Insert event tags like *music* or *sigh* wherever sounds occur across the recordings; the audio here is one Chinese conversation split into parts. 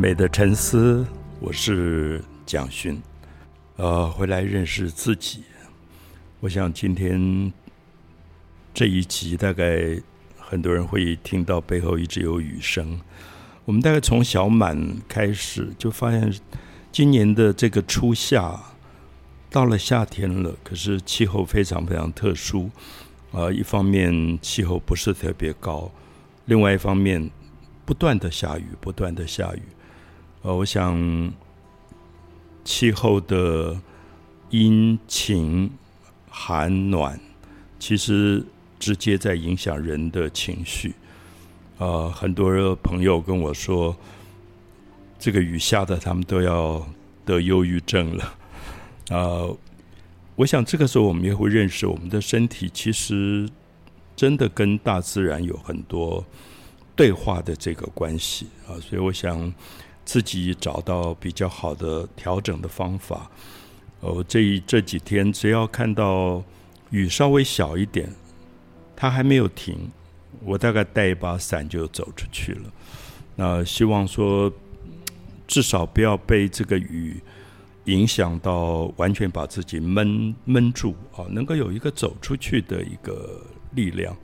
美的沉思，我是蒋勋，呃，回来认识自己。我想今天这一集大概很多人会听到背后一直有雨声。我们大概从小满开始就发现，今年的这个初夏到了夏天了，可是气候非常非常特殊。呃，一方面气候不是特别高，另外一方面不断的下雨，不断的下雨。呃，我想气候的阴晴寒暖，其实直接在影响人的情绪。呃，很多朋友跟我说，这个雨下的，他们都要得忧郁症了。呃。我想这个时候我们也会认识，我们的身体其实真的跟大自然有很多对话的这个关系啊，所以我想自己找到比较好的调整的方法。哦，这这几天只要看到雨稍微小一点，它还没有停，我大概带一把伞就走出去了。那希望说至少不要被这个雨。影响到完全把自己闷闷住啊，能够有一个走出去的一个力量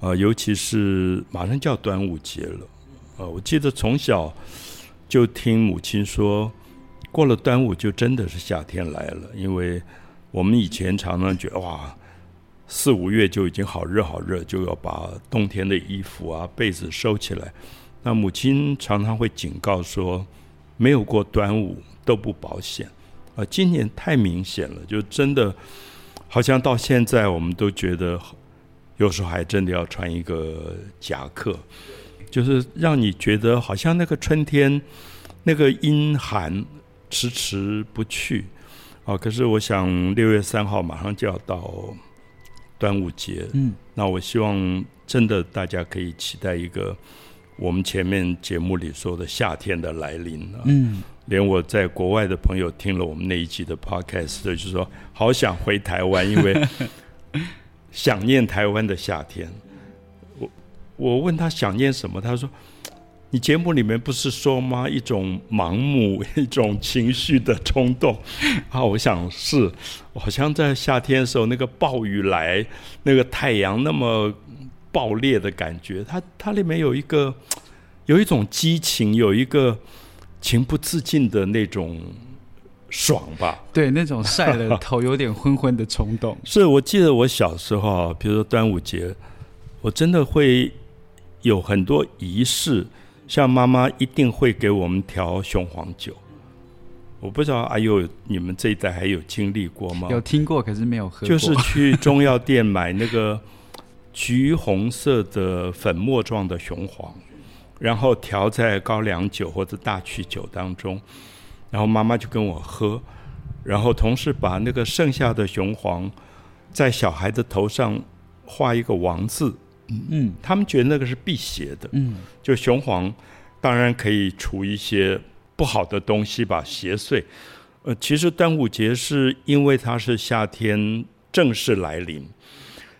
啊，尤其是马上就要端午节了啊，我记得从小就听母亲说，过了端午就真的是夏天来了，因为我们以前常常觉得哇，四五月就已经好热好热，就要把冬天的衣服啊被子收起来，那母亲常常会警告说，没有过端午。都不保险，啊，今年太明显了，就真的好像到现在，我们都觉得有时候还真的要穿一个夹克，就是让你觉得好像那个春天那个阴寒迟迟不去，啊，可是我想六月三号马上就要到端午节，嗯，那我希望真的大家可以期待一个我们前面节目里说的夏天的来临，嗯。连我在国外的朋友听了我们那一集的 podcast，就说好想回台湾，因为 *laughs* 想念台湾的夏天。我我问他想念什么，他说：“你节目里面不是说吗？一种盲目，*laughs* 一种情绪的冲动。”啊，我想是，好像在夏天的时候，那个暴雨来，那个太阳那么爆裂的感觉，它它里面有一个有一种激情，有一个。情不自禁的那种爽吧，对，那种晒了头有点昏昏的冲动。*laughs* 是我记得我小时候，比如说端午节，我真的会有很多仪式，像妈妈一定会给我们调雄黄酒。我不知道阿佑你们这一代还有经历过吗？有听过，可是没有喝。就是去中药店买那个 *laughs* 橘红色的粉末状的雄黄。然后调在高粱酒或者大曲酒当中，然后妈妈就跟我喝，然后同时把那个剩下的雄黄在小孩的头上画一个王字，嗯，他们觉得那个是辟邪的，嗯，就雄黄当然可以除一些不好的东西吧，邪祟。呃，其实端午节是因为它是夏天正式来临，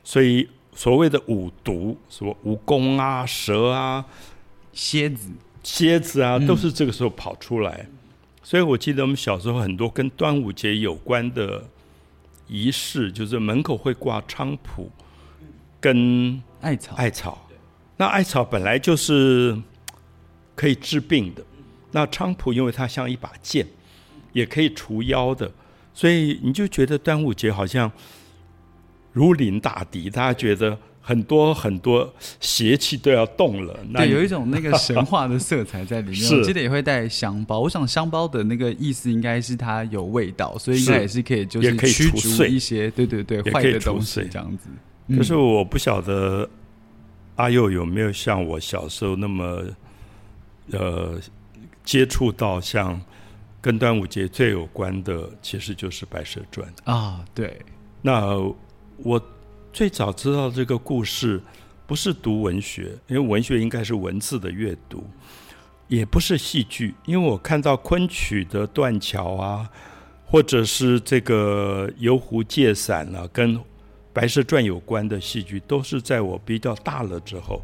所以所谓的五毒，什么蜈蚣啊、蛇啊。蝎子、蝎子啊，都是这个时候跑出来，所以我记得我们小时候很多跟端午节有关的仪式，就是门口会挂菖蒲跟艾草。艾草，那艾草本来就是可以治病的，那菖蒲因为它像一把剑，也可以除妖的，所以你就觉得端午节好像如临大敌，大家觉得。很多很多邪气都要动了，对，有一种那个神话的色彩在里面。*laughs* 我记得也会带香包，我想香包的那个意思应该是它有味道，所以应该也是可以就是驱逐一些对对对坏的东西这样子。可是我不晓得阿佑有没有像我小时候那么呃接触到像跟端午节最有关的，其实就是《白蛇传》啊。对，那我。最早知道这个故事，不是读文学，因为文学应该是文字的阅读，也不是戏剧，因为我看到昆曲的断桥啊，或者是这个游湖借伞啊，跟白蛇传有关的戏剧，都是在我比较大了之后。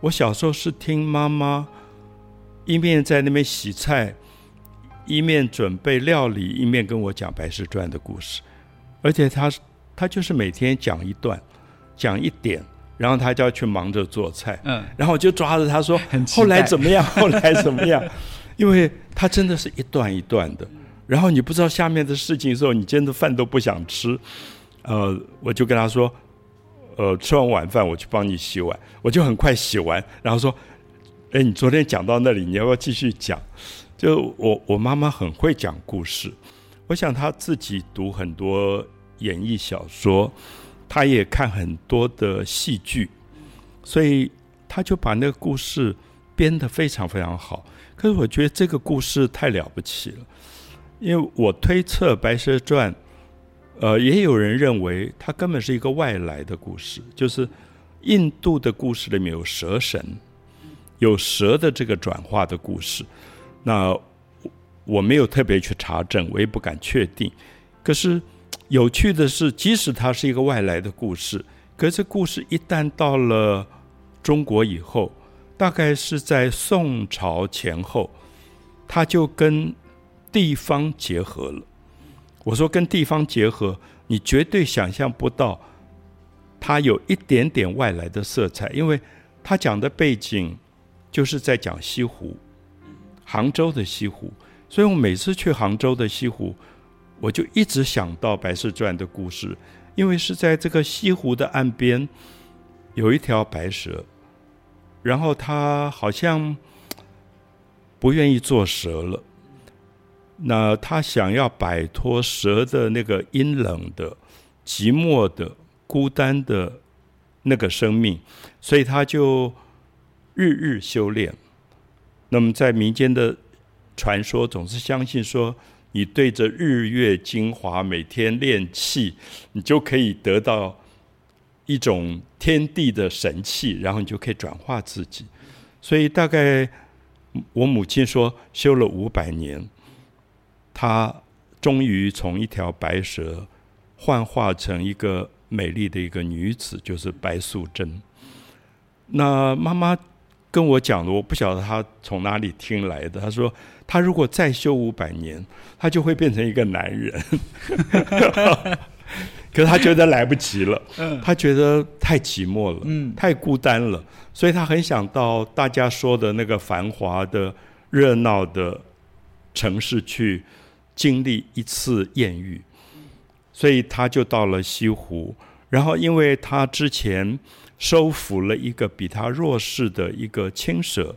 我小时候是听妈妈一面在那边洗菜，一面准备料理，一面跟我讲《白蛇传》的故事。而且他他就是每天讲一段，讲一点，然后他就要去忙着做菜。嗯，然后我就抓着他说：“后来怎么样？后来怎么样？”因为他真的是一段一段的。然后你不知道下面的事情的时候，你真的饭都不想吃。呃，我就跟他说：“呃，吃完晚饭我去帮你洗碗。”我就很快洗完，然后说：“哎，你昨天讲到那里，你要不要继续讲？”就我我妈妈很会讲故事，我想她自己读很多演艺小说，她也看很多的戏剧，所以她就把那个故事编得非常非常好。可是我觉得这个故事太了不起了。因为我推测《白蛇传》，呃，也有人认为它根本是一个外来的故事，就是印度的故事里面有蛇神，有蛇的这个转化的故事。那我没有特别去查证，我也不敢确定。可是有趣的是，即使它是一个外来的故事，可是故事一旦到了中国以后，大概是在宋朝前后，它就跟地方结合了，我说跟地方结合，你绝对想象不到，它有一点点外来的色彩，因为他讲的背景就是在讲西湖，杭州的西湖，所以我每次去杭州的西湖，我就一直想到《白蛇传》的故事，因为是在这个西湖的岸边有一条白蛇，然后它好像不愿意做蛇了。那他想要摆脱蛇的那个阴冷的、寂寞的、孤单的那个生命，所以他就日日修炼。那么在民间的传说，总是相信说，你对着日月精华每天练气，你就可以得到一种天地的神气，然后你就可以转化自己。所以大概我母亲说，修了五百年。她终于从一条白蛇幻化成一个美丽的一个女子，就是白素贞。那妈妈跟我讲的，我不晓得她从哪里听来的。她说，她如果再修五百年，她就会变成一个男人。*laughs* 可是她觉得来不及了，她觉得太寂寞了，太孤单了，所以她很想到大家说的那个繁华的、热闹的城市去。经历一次艳遇，所以他就到了西湖。然后，因为他之前收服了一个比他弱势的一个青蛇，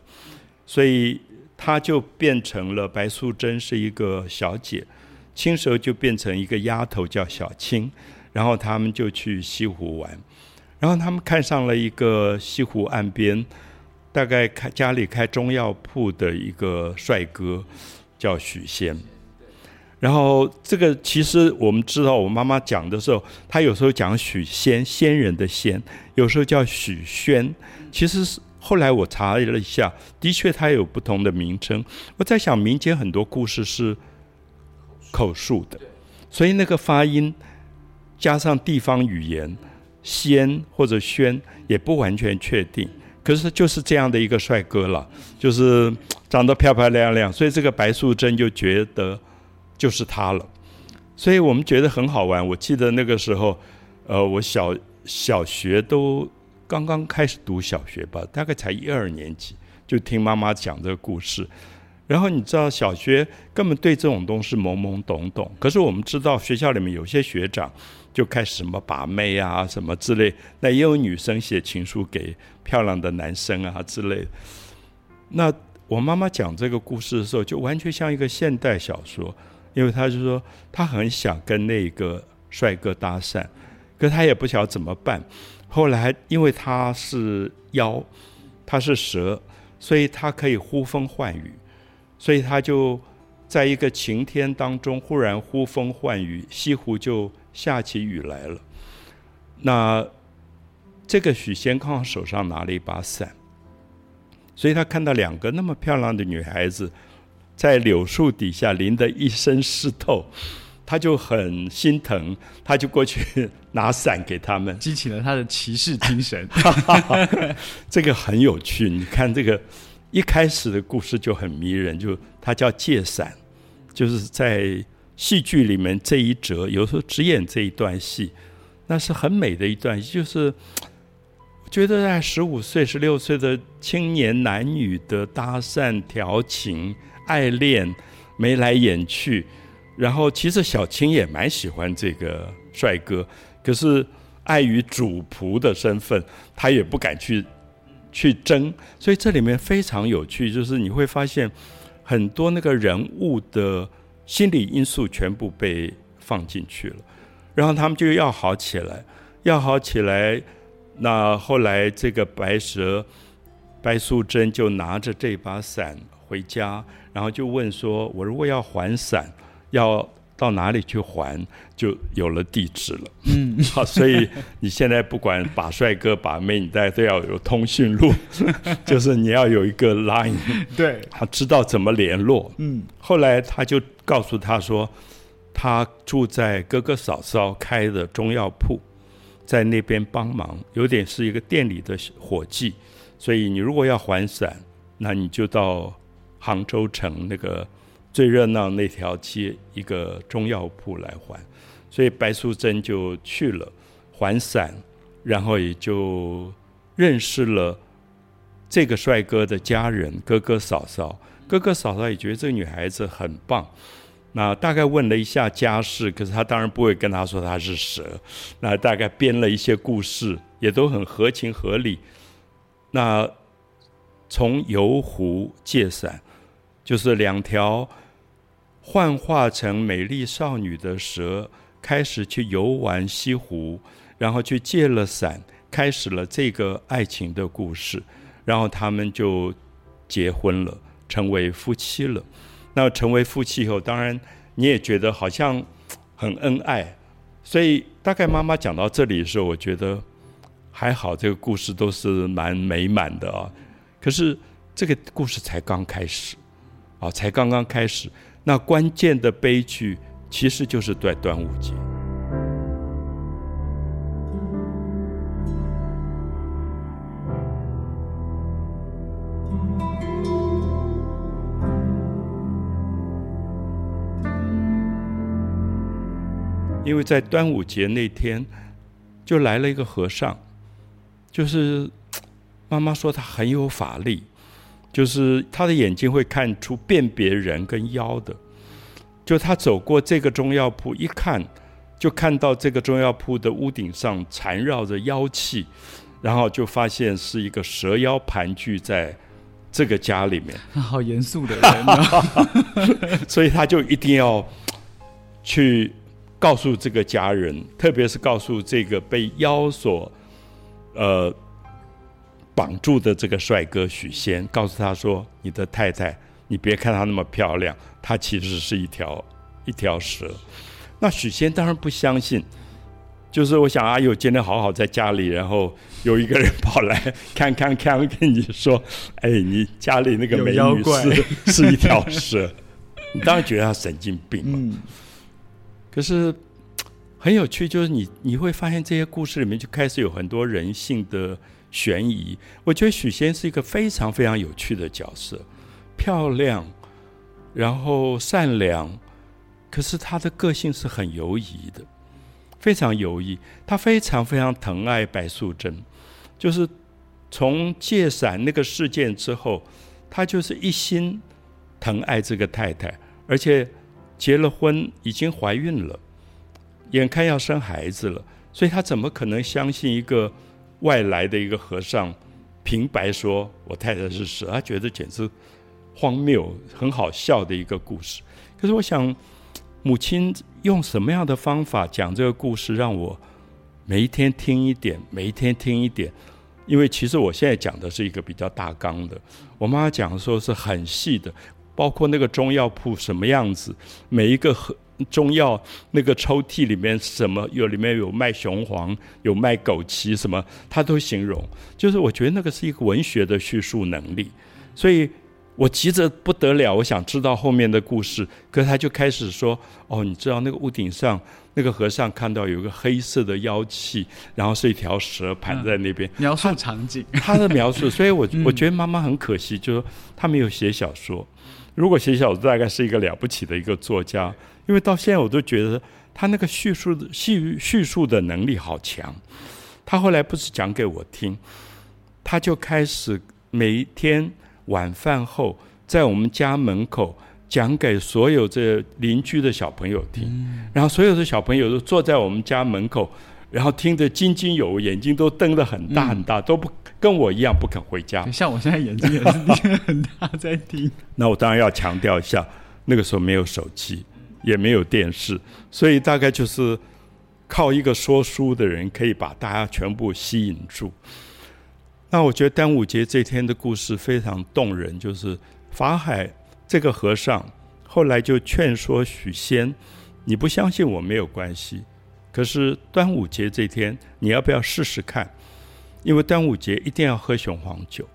所以他就变成了白素贞是一个小姐，青蛇就变成一个丫头叫小青。然后他们就去西湖玩。然后他们看上了一个西湖岸边，大概开家里开中药铺的一个帅哥，叫许仙。然后这个其实我们知道，我妈妈讲的时候，她有时候讲许仙，仙人的仙，有时候叫许宣。其实是后来我查了一下，的确它有不同的名称。我在想，民间很多故事是口述的，所以那个发音加上地方语言，仙或者宣也不完全确定。可是就是这样的一个帅哥了，就是长得漂漂亮亮，所以这个白素贞就觉得。就是他了，所以我们觉得很好玩。我记得那个时候，呃，我小小学都刚刚开始读小学吧，大概才一二年级，就听妈妈讲这个故事。然后你知道，小学根本对这种东西懵懵懂懂。可是我们知道，学校里面有些学长就开始什么把妹啊，什么之类。那也有女生写情书给漂亮的男生啊之类。那我妈妈讲这个故事的时候，就完全像一个现代小说。因为他就说，他很想跟那个帅哥搭讪，可他也不晓得怎么办。后来，因为他是妖，他是蛇，所以他可以呼风唤雨，所以他就在一个晴天当中忽然呼风唤雨，西湖就下起雨来了。那这个许仙刚好手上拿了一把伞，所以他看到两个那么漂亮的女孩子。在柳树底下淋得一身湿透，他就很心疼，他就过去拿伞给他们，激起了他的骑士精神。*laughs* 这个很有趣，你看这个一开始的故事就很迷人，就他叫借伞，就是在戏剧里面这一折，有时候只演这一段戏，那是很美的一段，就是觉得在十五岁、十六岁的青年男女的搭讪、调情、爱恋，眉来眼去，然后其实小青也蛮喜欢这个帅哥，可是碍于主仆的身份，他也不敢去。去争，所以这里面非常有趣，就是你会发现很多那个人物的心理因素全部被放进去了，然后他们就要好起来，要好起来。那后来这个白蛇白素贞就拿着这把伞回家，然后就问说：“我如果要还伞，要？”到哪里去还，就有了地址了。嗯，*laughs* 好，所以你现在不管把帅哥把妹，你大家都要有通讯录，*laughs* 就是你要有一个 line，对，他知道怎么联络。嗯，后来他就告诉他说，他住在哥哥嫂嫂开的中药铺，在那边帮忙，有点是一个店里的伙计。所以你如果要还伞，那你就到杭州城那个。最热闹那条街，一个中药铺来还，所以白素贞就去了还伞，然后也就认识了这个帅哥的家人哥哥嫂嫂。哥哥嫂嫂也觉得这个女孩子很棒，那大概问了一下家世，可是他当然不会跟他说他是蛇，那大概编了一些故事，也都很合情合理。那从游湖借伞，就是两条。幻化成美丽少女的蛇开始去游玩西湖，然后去借了伞，开始了这个爱情的故事。然后他们就结婚了，成为夫妻了。那成为夫妻以后，当然你也觉得好像很恩爱。所以大概妈妈讲到这里的时候，我觉得还好，这个故事都是蛮美满的啊。可是这个故事才刚开始啊，才刚刚开始。那关键的悲剧其实就是在端午节，因为在端午节那天就来了一个和尚，就是妈妈说他很有法力。就是他的眼睛会看出辨别人跟妖的，就他走过这个中药铺，一看就看到这个中药铺的屋顶上缠绕着妖气，然后就发现是一个蛇妖盘踞在这个家里面。*laughs* 好严肃的人，*laughs* 所以他就一定要去告诉这个家人，特别是告诉这个被妖所呃。绑住的这个帅哥许仙，告诉他说：“你的太太，你别看她那么漂亮，她其实是一条一条蛇。”那许仙当然不相信，就是我想阿友今天好好在家里，然后有一个人跑来看看看，跟你说：“哎，你家里那个美女是 *laughs* 是一条蛇。*laughs* ”你当然觉得他神经病嘛。可是很有趣，就是你你会发现这些故事里面就开始有很多人性的。悬疑，我觉得许仙是一个非常非常有趣的角色，漂亮，然后善良，可是他的个性是很犹疑的，非常犹疑。他非常非常疼爱白素贞，就是从借伞那个事件之后，他就是一心疼爱这个太太，而且结了婚，已经怀孕了，眼看要生孩子了，所以他怎么可能相信一个？外来的一个和尚，平白说：“我太太是蛇。”他觉得简直荒谬，很好笑的一个故事。可是我想，母亲用什么样的方法讲这个故事，让我每一天听一点，每一天听一点。因为其实我现在讲的是一个比较大纲的，我妈妈讲的时候是很细的，包括那个中药铺什么样子，每一个和。中药那个抽屉里面什么有？里面有卖雄黄，有卖枸杞，什么他都形容。就是我觉得那个是一个文学的叙述能力。所以我急着不得了，我想知道后面的故事。可是他就开始说：“哦，你知道那个屋顶上那个和尚看到有一个黑色的妖气，然后是一条蛇盘在那边。”描述场景，他的描述。所以我我觉得妈妈很可惜，就是他没有写小说。如果写小说，大概是一个了不起的一个作家。因为到现在我都觉得他那个叙述的叙叙述的能力好强。他后来不是讲给我听，他就开始每一天。晚饭后，在我们家门口讲给所有这邻居的小朋友听，然后所有的小朋友都坐在我们家门口，然后听得津津有味，眼睛都瞪得很大很大，都不跟我一样不肯回家。像我现在眼睛也是瞪很大在听。*laughs* 那我当然要强调一下，那个时候没有手机，也没有电视，所以大概就是靠一个说书的人，可以把大家全部吸引住。那我觉得端午节这天的故事非常动人，就是法海这个和尚后来就劝说许仙：“你不相信我没有关系，可是端午节这天你要不要试试看？因为端午节一定要喝雄黄酒。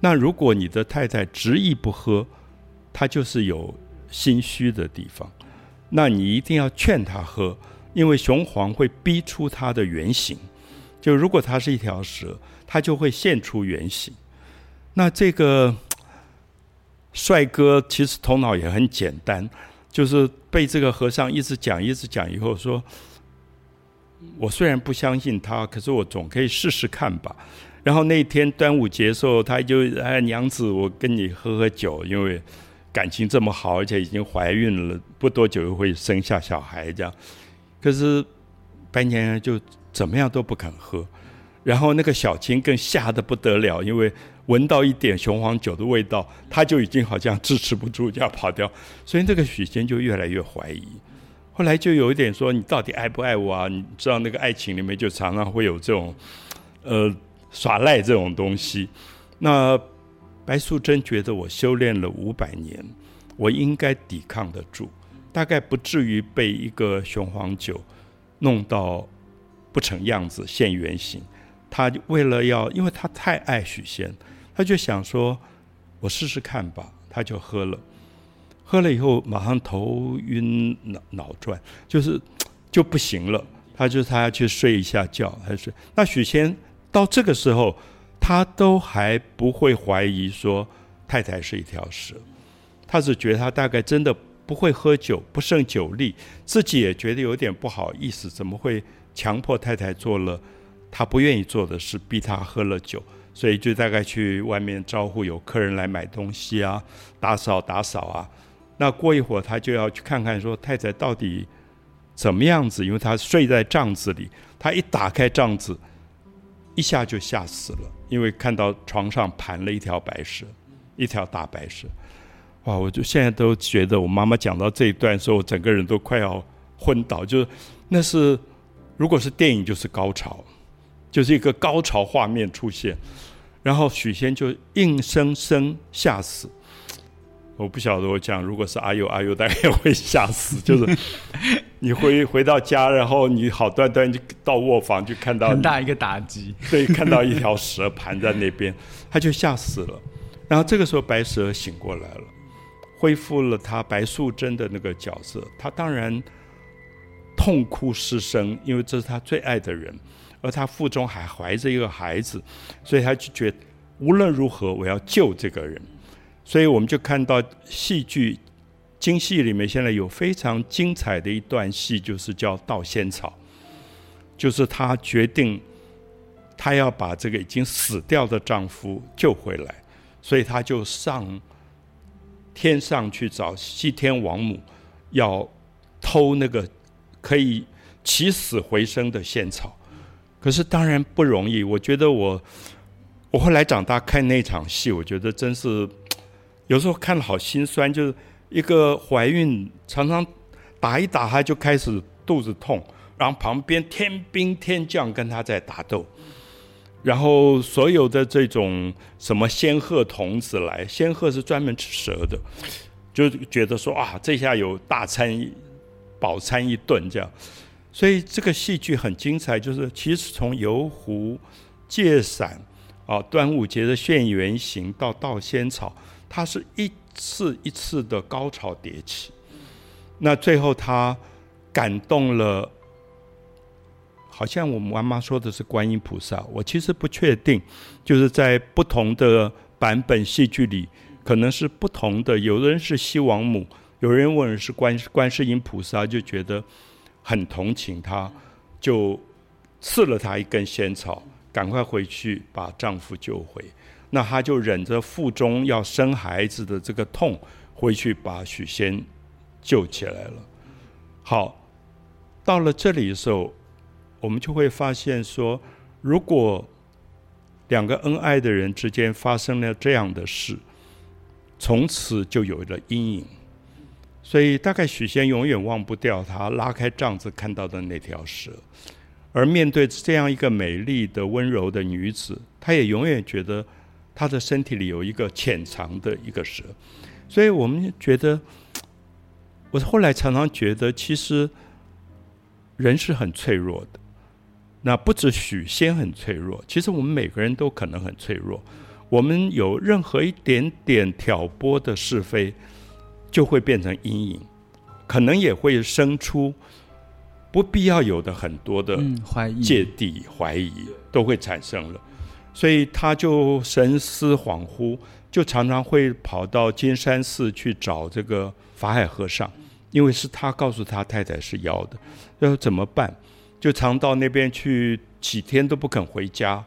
那如果你的太太执意不喝，她就是有心虚的地方。那你一定要劝他喝，因为雄黄会逼出它的原形。就如果它是一条蛇。”他就会现出原形。那这个帅哥其实头脑也很简单，就是被这个和尚一直讲、一直讲以后说：“我虽然不相信他，可是我总可以试试看吧。”然后那天端午节时候，他就哎娘子，我跟你喝喝酒，因为感情这么好，而且已经怀孕了，不多久又会生下小孩这样。可是白娘娘就怎么样都不肯喝。然后那个小青更吓得不得了，因为闻到一点雄黄酒的味道，他就已经好像支持不住，就要跑掉。所以那个许仙就越来越怀疑。后来就有一点说：“你到底爱不爱我啊？”你知道那个爱情里面就常常会有这种，呃，耍赖这种东西。那白素贞觉得我修炼了五百年，我应该抵抗得住，大概不至于被一个雄黄酒弄到不成样子现原形。他为了要，因为他太爱许仙，他就想说：“我试试看吧。”他就喝了，喝了以后马上头晕脑脑转，就是就不行了。他就他要去睡一下觉，他睡。那许仙到这个时候，他都还不会怀疑说太太是一条蛇，他只觉得他大概真的不会喝酒，不胜酒力，自己也觉得有点不好意思，怎么会强迫太太做了？他不愿意做的事逼他喝了酒，所以就大概去外面招呼有客人来买东西啊，打扫打扫啊。那过一会儿他就要去看看说太太到底怎么样子，因为他睡在帐子里，他一打开帐子，一下就吓死了，因为看到床上盘了一条白蛇，一条大白蛇。哇！我就现在都觉得我妈妈讲到这一段时候，整个人都快要昏倒，就是那是如果是电影就是高潮。就是一个高潮画面出现，然后许仙就硬生生吓死。我不晓得我讲，如果是阿佑，阿佑大概也会吓死。就是 *laughs* 你回回到家，然后你好端端就到卧房，就看到很大一个打击，对，看到一条蛇盘在那边，*laughs* 他就吓死了。然后这个时候白蛇醒过来了，恢复了他白素贞的那个角色，他当然痛哭失声，因为这是他最爱的人。而他腹中还怀着一个孩子，所以他就觉得无论如何我要救这个人。所以我们就看到戏剧京戏里面现在有非常精彩的一段戏，就是叫盗仙草，就是她决定她要把这个已经死掉的丈夫救回来，所以她就上天上去找西天王母，要偷那个可以起死回生的仙草。可是当然不容易，我觉得我我后来长大看那场戏，我觉得真是有时候看了好心酸。就是一个怀孕，常常打一打她就开始肚子痛，然后旁边天兵天将跟她在打斗，然后所有的这种什么仙鹤童子来，仙鹤是专门吃蛇的，就觉得说啊，这下有大餐饱餐一顿这样。所以这个戏剧很精彩，就是其实从游湖、借伞啊、端午节的现原形到盗仙草，他是一次一次的高潮迭起。那最后他感动了，好像我们妈妈说的是观音菩萨，我其实不确定，就是在不同的版本戏剧里，可能是不同的。有的人是西王母，有人问是观观世音菩萨，就觉得很同情他，就赐了他一根仙草，赶快回去把丈夫救回。那他就忍着腹中要生孩子的这个痛，回去把许仙。救起来了。好，到了这里的时候，我们就会发现说，如果两个恩爱的人之间发生了这样的事，从此就有了阴影。所以，大概许仙永远忘不掉他拉开帐子看到的那条蛇，而面对这样一个美丽的、温柔的女子，他也永远觉得他的身体里有一个潜藏的一个蛇。所以我们觉得。我后来常常觉得，其实人是很脆弱的。那不止许仙很脆弱，其实我们每个人都可能很脆弱。我们有任何一点点挑拨的是非，就会变成阴影，可能也会生出不必要有的很多的怀疑、芥蒂、怀疑都会产生了。所以他就神思恍惚，就常常会跑到金山寺去找这个法海和尚。因为是他告诉他太太是妖的，要怎么办？就常到那边去，几天都不肯回家，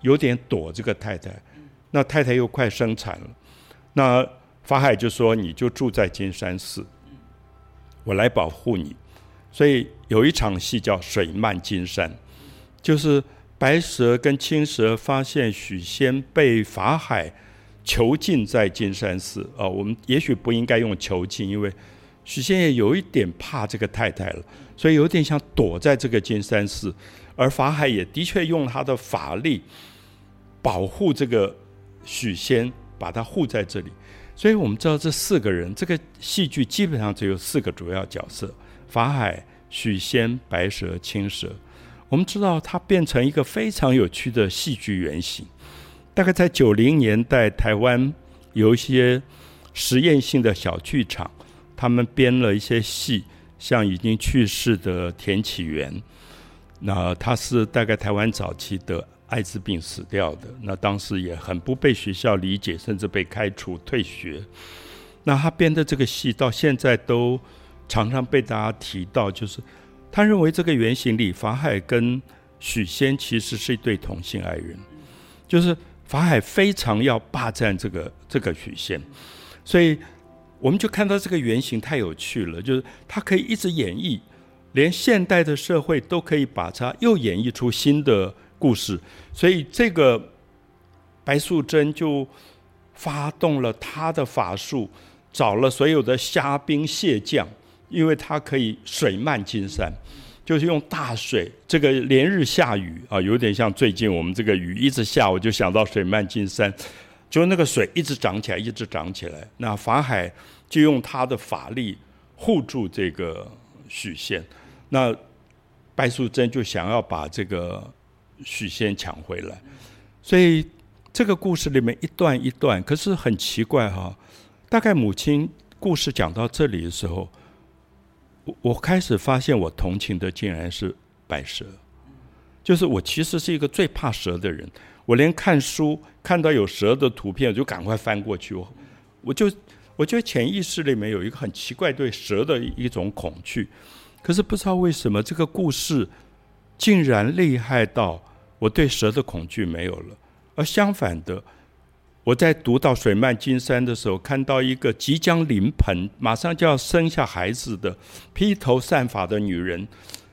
有点躲这个太太。那太太又快生产了，那法海就说：“你就住在金山寺，我来保护你。”所以有一场戏叫《水漫金山》，就是白蛇跟青蛇发现许仙被法海囚禁在金山寺。啊，我们也许不应该用囚禁，因为。许仙也有一点怕这个太太了，所以有点想躲在这个金山寺，而法海也的确用他的法力保护这个许仙，把他护在这里。所以我们知道这四个人，这个戏剧基本上只有四个主要角色：法海、许仙、白蛇、青蛇。我们知道它变成一个非常有趣的戏剧原型。大概在九零年代，台湾有一些实验性的小剧场。他们编了一些戏，像已经去世的田启源，那他是大概台湾早期得艾滋病死掉的，那当时也很不被学校理解，甚至被开除退学。那他编的这个戏到现在都常常被大家提到，就是他认为这个原型里法海跟许仙其实是一对同性爱人，就是法海非常要霸占这个这个许仙，所以。我们就看到这个原型太有趣了，就是它可以一直演绎，连现代的社会都可以把它又演绎出新的故事。所以这个白素贞就发动了她的法术，找了所有的虾兵蟹将，因为它可以水漫金山，就是用大水，这个连日下雨啊，有点像最近我们这个雨一直下，我就想到水漫金山，就那个水一直涨起来，一直涨起来。那法海。就用他的法力护住这个许仙，那白素贞就想要把这个许仙抢回来，所以这个故事里面一段一段，可是很奇怪哈。大概母亲故事讲到这里的时候，我开始发现我同情的竟然是白蛇，就是我其实是一个最怕蛇的人，我连看书看到有蛇的图片，我就赶快翻过去，我我就。我觉得潜意识里面有一个很奇怪对蛇的一种恐惧，可是不知道为什么这个故事竟然厉害到我对蛇的恐惧没有了，而相反的，我在读到水漫金山的时候，看到一个即将临盆、马上就要生下孩子的披头散发的女人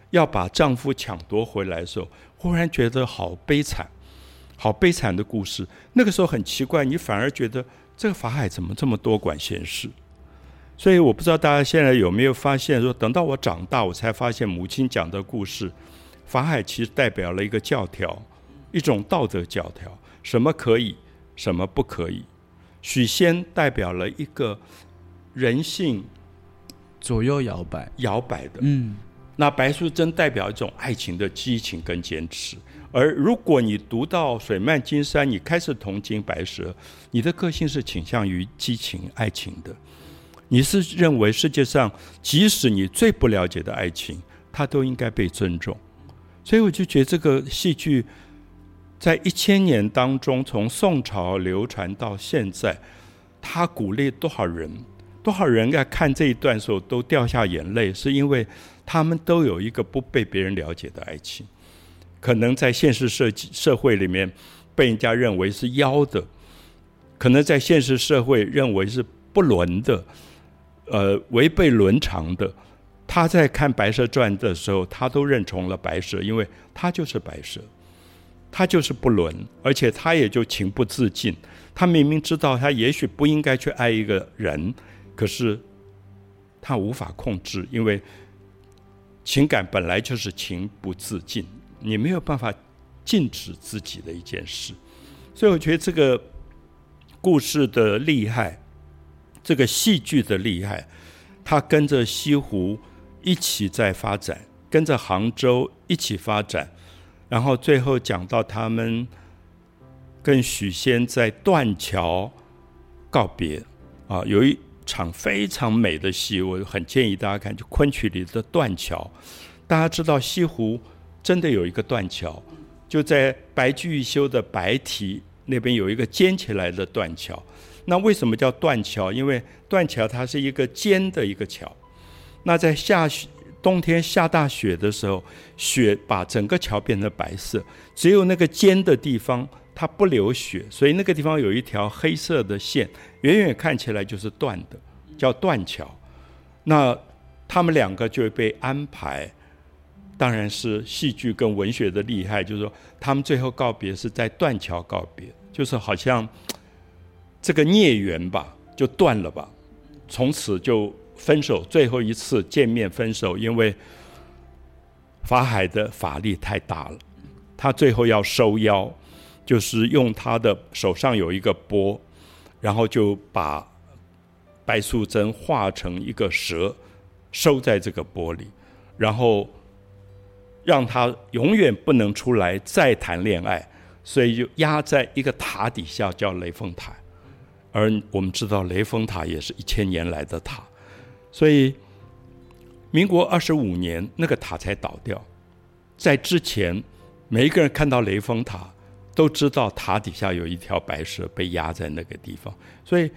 要把丈夫抢夺回来的时候，忽然觉得好悲惨，好悲惨的故事。那个时候很奇怪，你反而觉得。这个法海怎么这么多管闲事？所以我不知道大家现在有没有发现，说等到我长大，我才发现母亲讲的故事，法海其实代表了一个教条，一种道德教条，什么可以，什么不可以。许仙代表了一个人性左右摇摆、摇摆的。嗯，那白素贞代表一种爱情的激情跟坚持。而如果你读到水漫金山，你开始同情白蛇，你的个性是倾向于激情爱情的。你是认为世界上即使你最不了解的爱情，它都应该被尊重。所以我就觉得这个戏剧在一千年当中，从宋朝流传到现在，他鼓励多少人？多少人？在看这一段时候都掉下眼泪，是因为他们都有一个不被别人？了解的爱情。可能在现实社社会里面被人？家认为是妖的，可能在现实社会认为是不伦的，呃，违背伦常的。他在看《白蛇传》的时候，他都认同了白蛇，因为他就是白蛇，他就是不伦，而且他也就情不自禁。他明明知道他也许不应该去爱一个人，可是他无法控制，因为情感本来就是情不自禁。你没有办法禁止自己的一件事，所以我觉得这个故事的厉害，这个戏剧的厉害，它跟着西湖一起在发展，跟着杭州一起发展，然后最后讲到他们跟许仙在断桥告别啊，有一场非常美的戏，我很建议大家看，就昆曲里的断桥。大家知道西湖。真的有一个断桥，就在白居易修的白堤那边有一个尖起来的断桥。那为什么叫断桥？因为断桥它是一个尖的一个桥。那在下雪冬天下大雪的时候，雪把整个桥变成白色，只有那个尖的地方它不流雪，所以那个地方有一条黑色的线，远远看起来就是断的，叫断桥。那他们两个就会被安排。当然是戏剧跟文学的厉害，就是说他们最后告别是在断桥告别，就是好像这个孽缘吧，就断了吧，从此就分手，最后一次见面分手，因为法海的法力太大了，他最后要收妖，就是用他的手上有一个钵，然后就把白素贞化成一个蛇，收在这个钵里，然后。让他永远不能出来再谈恋爱，所以就压在一个塔底下，叫雷峰塔。而我们知道，雷峰塔也是一千年来的塔，所以民国二十五年那个塔才倒掉。在之前，每一个人看到雷峰塔，都知道塔底下有一条白蛇被压在那个地方。所以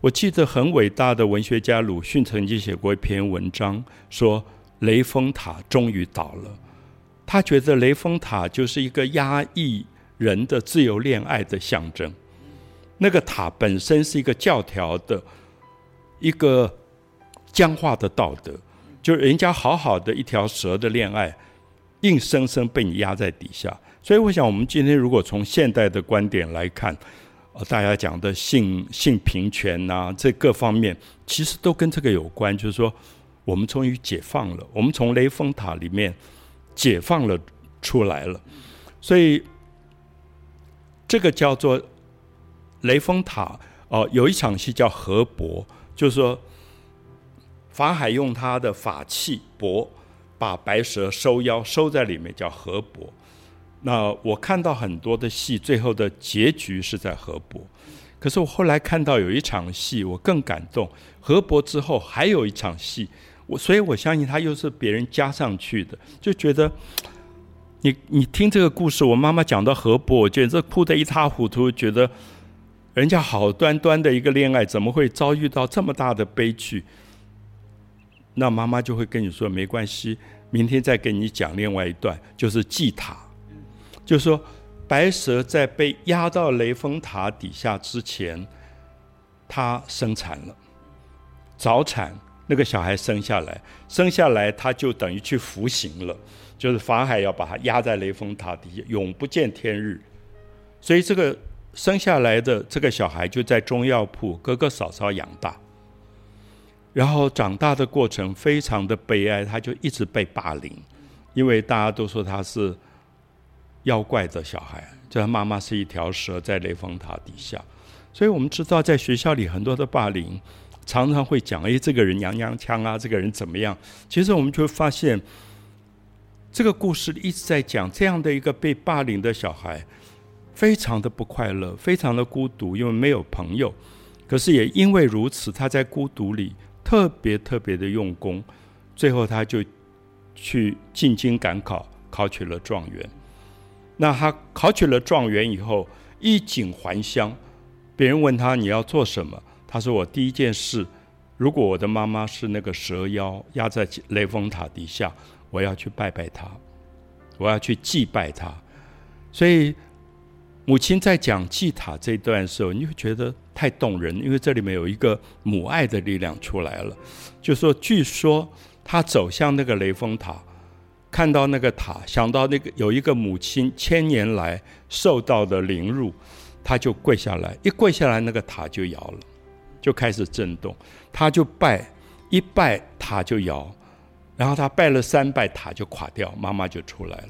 我记得很伟大的文学家鲁迅曾经写过一篇文章，说雷峰塔终于倒了。他觉得雷峰塔就是一个压抑人的自由恋爱的象征，那个塔本身是一个教条的一个僵化的道德，就是人家好好的一条蛇的恋爱，硬生生被你压在底下。所以，我想我们今天如果从现代的观点来看，呃，大家讲的性性平权呐，这各方面其实都跟这个有关，就是说我们终于解放了，我们从雷峰塔里面。解放了出来了，所以这个叫做雷峰塔哦。有一场戏叫河伯，就是说法海用他的法器钵把白蛇收妖收在里面，叫河伯。那我看到很多的戏，最后的结局是在河伯。可是我后来看到有一场戏，我更感动。河伯之后还有一场戏。我所以，我相信他又是别人加上去的，就觉得你你听这个故事，我妈妈讲到河伯，简直哭得一塌糊涂，觉得人家好端端的一个恋爱，怎么会遭遇到这么大的悲剧？那妈妈就会跟你说，没关系，明天再跟你讲另外一段，就是祭塔，就是说白蛇在被压到雷峰塔底下之前，她生产了，早产。那个小孩生下来，生下来他就等于去服刑了，就是法海要把他压在雷峰塔底下，永不见天日。所以这个生下来的这个小孩就在中药铺哥哥嫂嫂养大，然后长大的过程非常的悲哀，他就一直被霸凌，因为大家都说他是妖怪的小孩，就他妈妈是一条蛇在雷峰塔底下，所以我们知道在学校里很多的霸凌。常常会讲，哎，这个人娘娘腔啊，这个人怎么样？其实我们就会发现，这个故事一直在讲这样的一个被霸凌的小孩，非常的不快乐，非常的孤独，因为没有朋友。可是也因为如此，他在孤独里特别特别的用功，最后他就去进京赶考，考取了状元。那他考取了状元以后，衣锦还乡。别人问他你要做什么？他说：“我第一件事，如果我的妈妈是那个蛇妖压在雷峰塔底下，我要去拜拜她，我要去祭拜她。”所以母亲在讲祭塔这段时候，你会觉得太动人，因为这里面有一个母爱的力量出来了。就说，据说他走向那个雷峰塔，看到那个塔，想到那个有一个母亲千年来受到的凌辱。他就跪下来，一跪下来，那个塔就摇了，就开始震动。他就拜，一拜塔就摇，然后他拜了三拜，塔就垮掉，妈妈就出来了。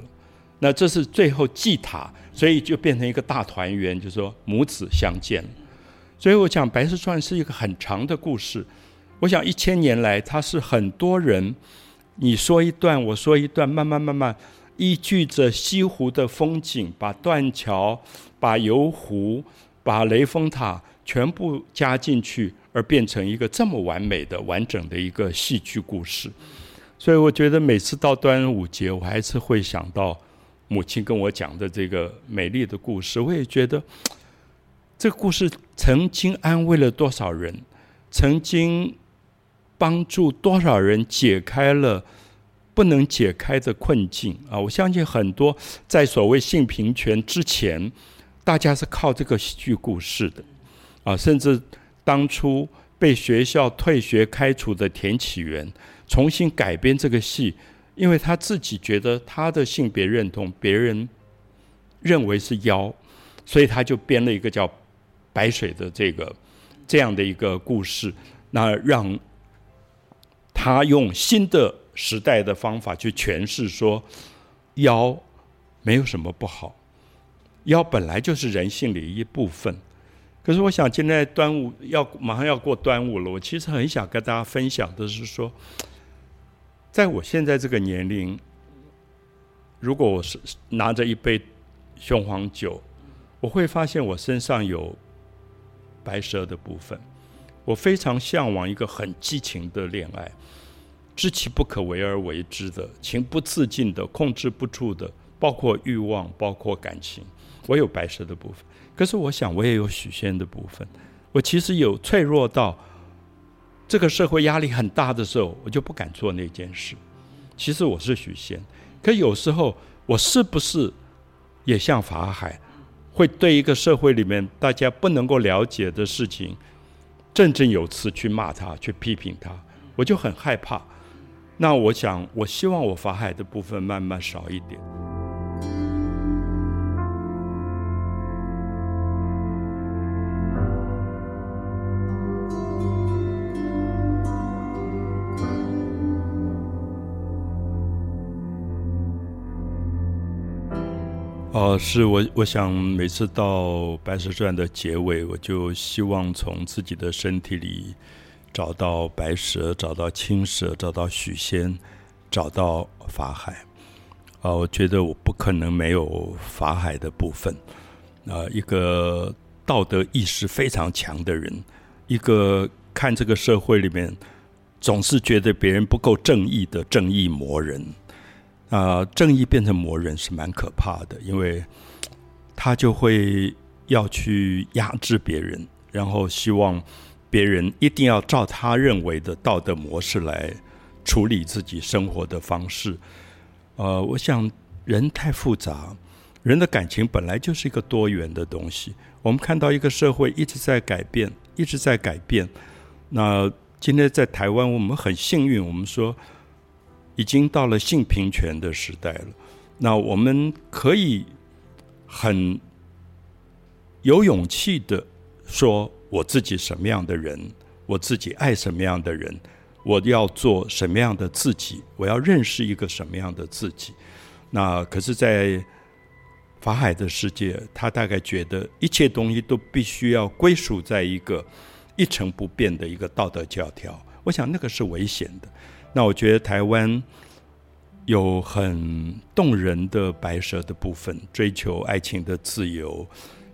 那这是最后祭塔，所以就变成一个大团圆，就说母子相见。所以我讲《白蛇传》是一个很长的故事。我想一千年来，它是很多人你说一段，我说一段，慢慢慢慢依据着西湖的风景，把断桥。把游湖、把雷峰塔全部加进去，而变成一个这么完美的、完整的一个戏剧故事。所以，我觉得每次到端午节，我还是会想到母亲跟我讲的这个美丽的故事。我也觉得，这个故事曾经安慰了多少人，曾经帮助多少人解开了不能解开的困境啊！我相信很多在所谓性平权之前。大家是靠这个戏剧故事的，啊，甚至当初被学校退学开除的田启源，重新改编这个戏，因为他自己觉得他的性别认同别人认为是妖，所以他就编了一个叫白水的这个这样的一个故事，那让他用新的时代的方法去诠释说，妖没有什么不好。妖本来就是人性的一部分，可是我想现在端午要马上要过端午了，我其实很想跟大家分享的是说，在我现在这个年龄，如果我是拿着一杯雄黄酒，我会发现我身上有白蛇的部分，我非常向往一个很激情的恋爱，知其不可为而为之的，情不自禁的，控制不住的，包括欲望，包括感情。我有白蛇的部分，可是我想我也有许仙的部分。我其实有脆弱到这个社会压力很大的时候，我就不敢做那件事。其实我是许仙，可有时候我是不是也像法海，会对一个社会里面大家不能够了解的事情，振振有词去骂他，去批评他，我就很害怕。那我想，我希望我法海的部分慢慢少一点。哦，是我，我想每次到《白蛇传》的结尾，我就希望从自己的身体里找到白蛇，找到青蛇，找到许仙，找到法海。啊，我觉得我不可能没有法海的部分。啊，一个道德意识非常强的人，一个看这个社会里面总是觉得别人不够正义的正义魔人。啊，正义变成魔人是蛮可怕的，因为他就会要去压制别人，然后希望别人一定要照他认为的道德模式来处理自己生活的方式。呃，我想人太复杂，人的感情本来就是一个多元的东西。我们看到一个社会一直在改变，一直在改变。那今天在台湾，我们很幸运，我们说。已经到了性平权的时代了，那我们可以很有勇气的说，我自己什么样的人，我自己爱什么样的人，我要做什么样的自己，我要认识一个什么样的自己。那可是，在法海的世界，他大概觉得一切东西都必须要归属在一个一成不变的一个道德教条。我想那个是危险的。那我觉得台湾有很动人的白蛇的部分，追求爱情的自由，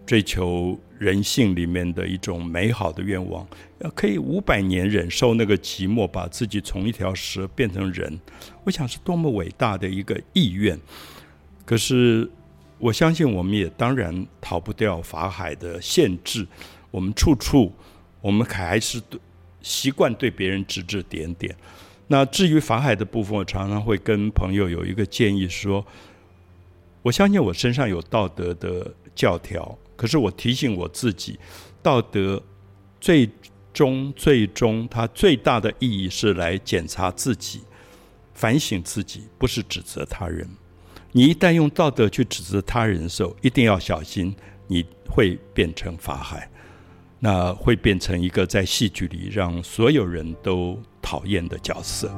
追求人性里面的一种美好的愿望，可以五百年忍受那个寂寞，把自己从一条蛇变成人，我想是多么伟大的一个意愿。可是我相信，我们也当然逃不掉法海的限制，我们处处，我们还是对。习惯对别人指指点点。那至于法海的部分，我常常会跟朋友有一个建议说：我相信我身上有道德的教条，可是我提醒我自己，道德最终最终它最大的意义是来检查自己、反省自己，不是指责他人。你一旦用道德去指责他人的时候，一定要小心，你会变成法海。那会变成一个在戏剧里让所有人都讨厌的角色。